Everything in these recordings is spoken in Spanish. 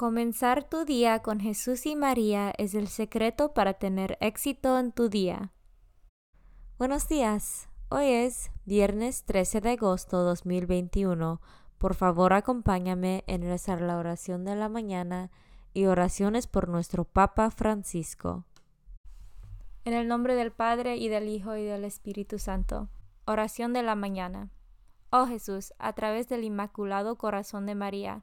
Comenzar tu día con Jesús y María es el secreto para tener éxito en tu día. Buenos días. Hoy es viernes 13 de agosto 2021. Por favor, acompáñame en rezar la oración de la mañana y oraciones por nuestro Papa Francisco. En el nombre del Padre y del Hijo y del Espíritu Santo. Oración de la mañana. Oh Jesús, a través del Inmaculado Corazón de María,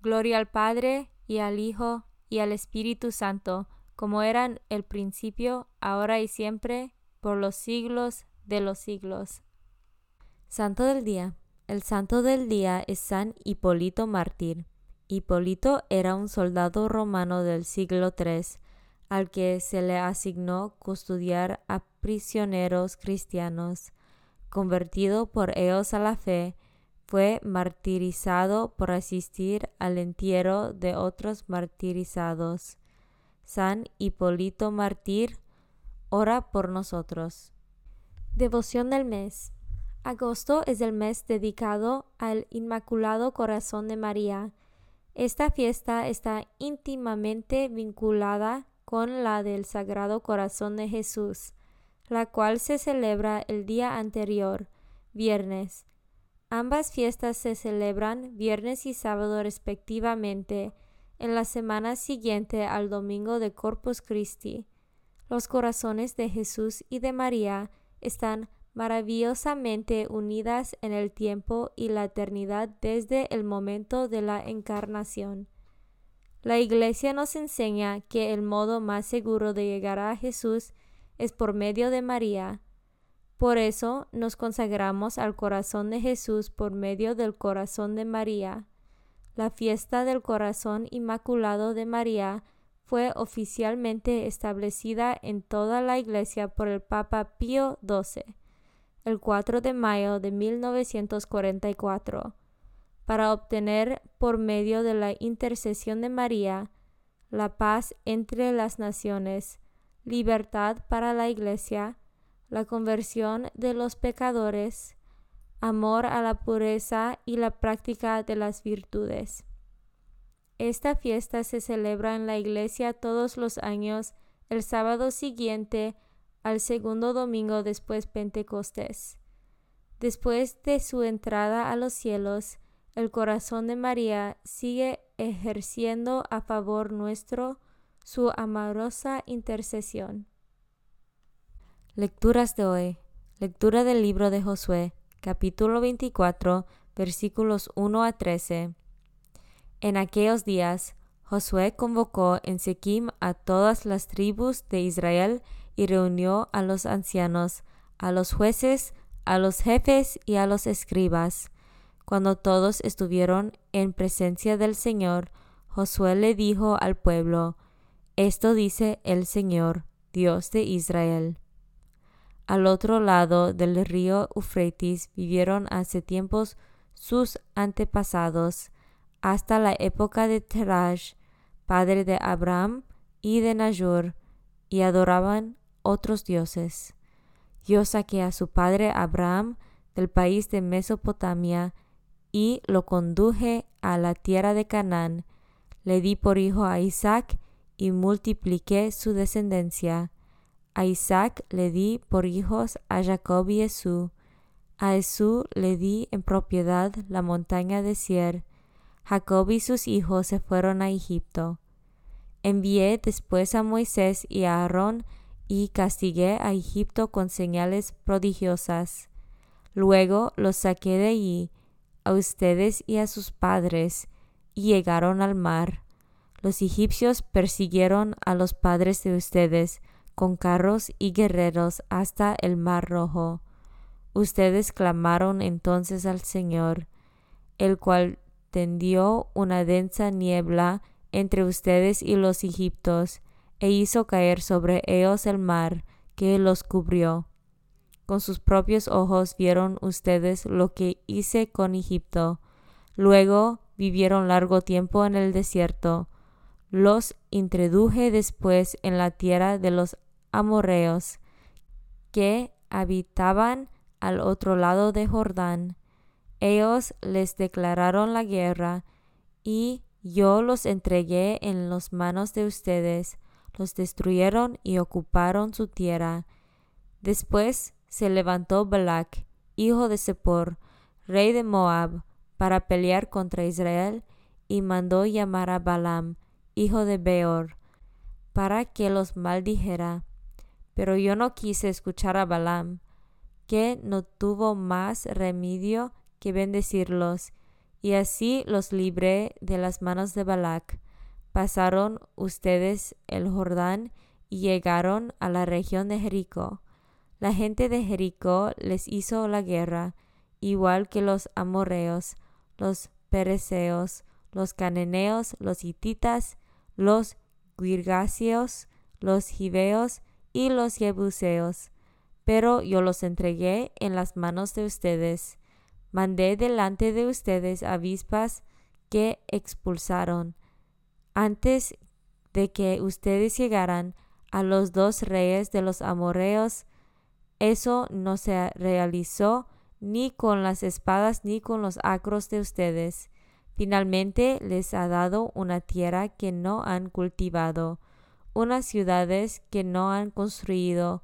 Gloria al Padre, y al Hijo, y al Espíritu Santo, como eran el principio, ahora y siempre, por los siglos de los siglos. Santo del Día. El santo del día es San Hipólito Mártir. Hipólito era un soldado romano del siglo III, al que se le asignó custodiar a prisioneros cristianos. Convertido por ellos a la fe, fue martirizado por asistir al entierro de otros martirizados. San Hipólito Mártir, ora por nosotros. Devoción del mes. Agosto es el mes dedicado al Inmaculado Corazón de María. Esta fiesta está íntimamente vinculada con la del Sagrado Corazón de Jesús, la cual se celebra el día anterior, viernes, Ambas fiestas se celebran viernes y sábado respectivamente en la semana siguiente al domingo de Corpus Christi. Los corazones de Jesús y de María están maravillosamente unidas en el tiempo y la eternidad desde el momento de la encarnación. La Iglesia nos enseña que el modo más seguro de llegar a Jesús es por medio de María, por eso nos consagramos al corazón de Jesús por medio del corazón de María. La fiesta del corazón inmaculado de María fue oficialmente establecida en toda la Iglesia por el Papa Pío XII, el 4 de mayo de 1944, para obtener por medio de la intercesión de María la paz entre las naciones, libertad para la Iglesia, la conversión de los pecadores, amor a la pureza y la práctica de las virtudes. Esta fiesta se celebra en la iglesia todos los años el sábado siguiente al segundo domingo después Pentecostés. Después de su entrada a los cielos, el corazón de María sigue ejerciendo a favor nuestro su amorosa intercesión. Lecturas de hoy. Lectura del libro de Josué, capítulo 24, versículos 1 a 13. En aquellos días, Josué convocó en Sequim a todas las tribus de Israel y reunió a los ancianos, a los jueces, a los jefes y a los escribas. Cuando todos estuvieron en presencia del Señor, Josué le dijo al pueblo, Esto dice el Señor, Dios de Israel. Al otro lado del río Eufrates vivieron hace tiempos sus antepasados, hasta la época de Teraj, padre de Abraham y de Najur, y adoraban otros dioses. Yo saqué a su padre Abraham del país de Mesopotamia y lo conduje a la tierra de Canaán. Le di por hijo a Isaac y multipliqué su descendencia. A Isaac le di por hijos a Jacob y Esú. A Esú le di en propiedad la montaña de Sier. Jacob y sus hijos se fueron a Egipto. Envié después a Moisés y a Aarón y castigué a Egipto con señales prodigiosas. Luego los saqué de allí, a ustedes y a sus padres, y llegaron al mar. Los egipcios persiguieron a los padres de ustedes con carros y guerreros hasta el mar rojo. Ustedes clamaron entonces al Señor, el cual tendió una densa niebla entre ustedes y los egipcios, e hizo caer sobre ellos el mar que los cubrió. Con sus propios ojos vieron ustedes lo que hice con Egipto. Luego vivieron largo tiempo en el desierto. Los introduje después en la tierra de los amorreos, que habitaban al otro lado de Jordán. Ellos les declararon la guerra, y yo los entregué en las manos de ustedes los destruyeron y ocuparon su tierra. Después se levantó Balak, hijo de Sepor, rey de Moab, para pelear contra Israel, y mandó llamar a Balaam, hijo de Beor, para que los maldijera. Pero yo no quise escuchar a Balaam, que no tuvo más remedio que bendecirlos, y así los libré de las manos de Balac pasaron ustedes el Jordán y llegaron a la región de Jericó. La gente de Jericó les hizo la guerra, igual que los amorreos, los pereceos, los cananeos, los hititas, los guirgaseos, los gibeos y los jebuseos. Pero yo los entregué en las manos de ustedes. Mandé delante de ustedes avispas que expulsaron antes de que ustedes llegaran a los dos reyes de los amorreos, eso no se realizó ni con las espadas ni con los acros de ustedes. Finalmente les ha dado una tierra que no han cultivado, unas ciudades que no han construido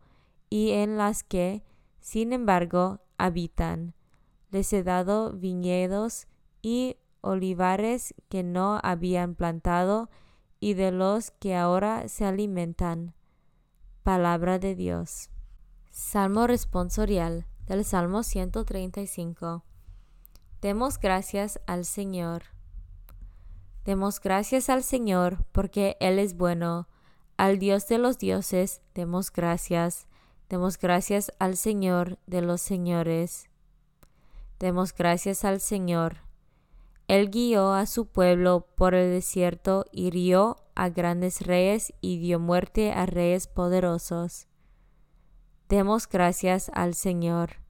y en las que, sin embargo, habitan. Les he dado viñedos y olivares que no habían plantado y de los que ahora se alimentan. Palabra de Dios. Salmo responsorial del Salmo 135. Demos gracias al Señor. Demos gracias al Señor porque Él es bueno. Al Dios de los dioses demos gracias. Demos gracias al Señor de los señores. Demos gracias al Señor él guió a su pueblo por el desierto, hirió a grandes reyes y dio muerte a reyes poderosos. Demos gracias al Señor.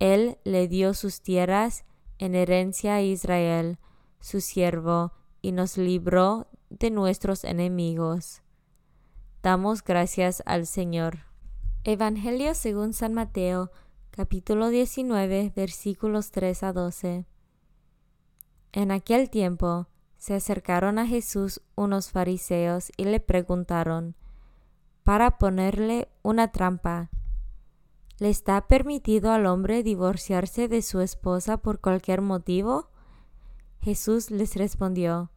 Él le dio sus tierras en herencia a Israel, su siervo, y nos libró de nuestros enemigos. Damos gracias al Señor. Evangelio según San Mateo, capítulo 19, versículos 3 a 12. En aquel tiempo se acercaron a Jesús unos fariseos y le preguntaron, para ponerle una trampa, ¿le está permitido al hombre divorciarse de su esposa por cualquier motivo? Jesús les respondió,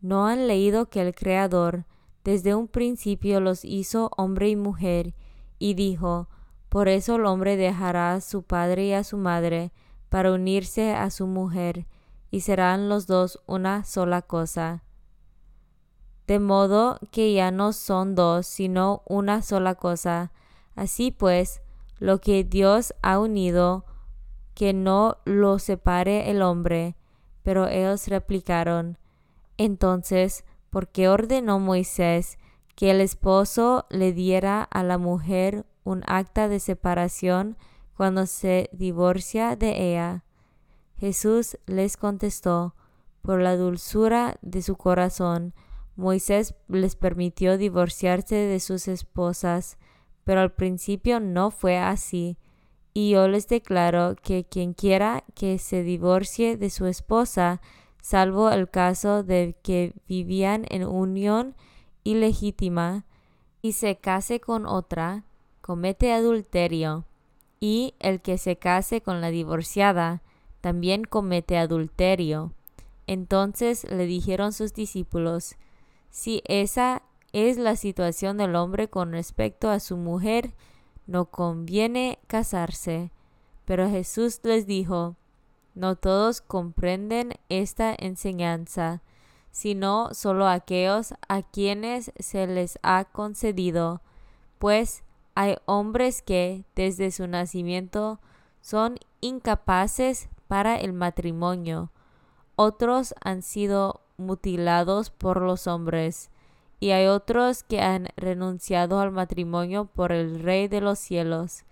¿no han leído que el Creador desde un principio los hizo hombre y mujer, y dijo, por eso el hombre dejará a su padre y a su madre para unirse a su mujer, y serán los dos una sola cosa. De modo que ya no son dos, sino una sola cosa. Así pues, lo que Dios ha unido, que no lo separe el hombre. Pero ellos replicaron, entonces, ¿por qué ordenó Moisés que el esposo le diera a la mujer un acta de separación cuando se divorcia de ella? Jesús les contestó, por la dulzura de su corazón, Moisés les permitió divorciarse de sus esposas, pero al principio no fue así. Y yo les declaro que quien quiera que se divorcie de su esposa, salvo el caso de que vivían en unión ilegítima y se case con otra, comete adulterio. Y el que se case con la divorciada, también comete adulterio. Entonces le dijeron sus discípulos, si esa es la situación del hombre con respecto a su mujer, no conviene casarse. Pero Jesús les dijo, no todos comprenden esta enseñanza, sino solo aquellos a quienes se les ha concedido, pues hay hombres que desde su nacimiento son incapaces para el matrimonio, otros han sido mutilados por los hombres, y hay otros que han renunciado al matrimonio por el Rey de los cielos,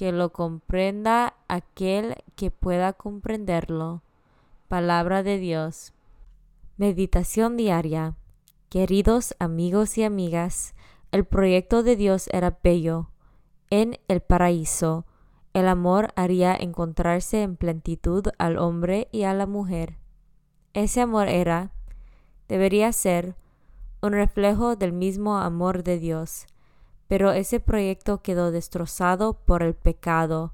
que lo comprenda aquel que pueda comprenderlo. Palabra de Dios. Meditación diaria. Queridos amigos y amigas, el proyecto de Dios era bello. En el paraíso, el amor haría encontrarse en plenitud al hombre y a la mujer. Ese amor era, debería ser, un reflejo del mismo amor de Dios, pero ese proyecto quedó destrozado por el pecado.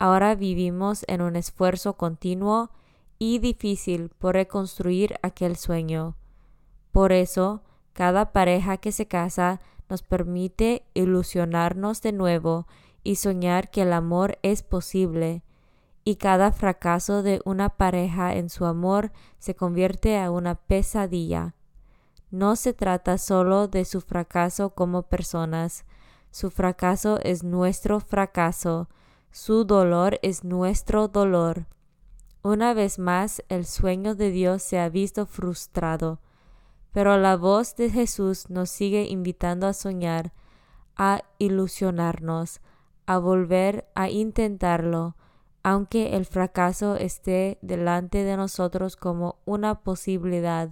Ahora vivimos en un esfuerzo continuo y difícil por reconstruir aquel sueño. Por eso, cada pareja que se casa nos permite ilusionarnos de nuevo y soñar que el amor es posible y cada fracaso de una pareja en su amor se convierte a una pesadilla. No se trata solo de su fracaso como personas, su fracaso es nuestro fracaso, su dolor es nuestro dolor. Una vez más el sueño de Dios se ha visto frustrado, pero la voz de Jesús nos sigue invitando a soñar, a ilusionarnos, a volver a intentarlo, aunque el fracaso esté delante de nosotros como una posibilidad,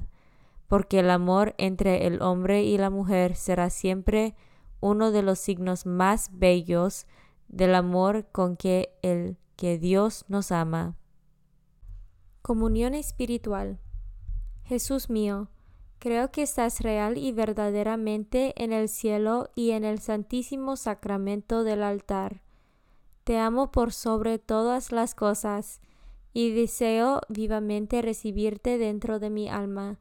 porque el amor entre el hombre y la mujer será siempre uno de los signos más bellos del amor con que el que Dios nos ama. Comunión espiritual. Jesús mío, creo que estás real y verdaderamente en el cielo y en el santísimo sacramento del altar. Te amo por sobre todas las cosas, y deseo vivamente recibirte dentro de mi alma.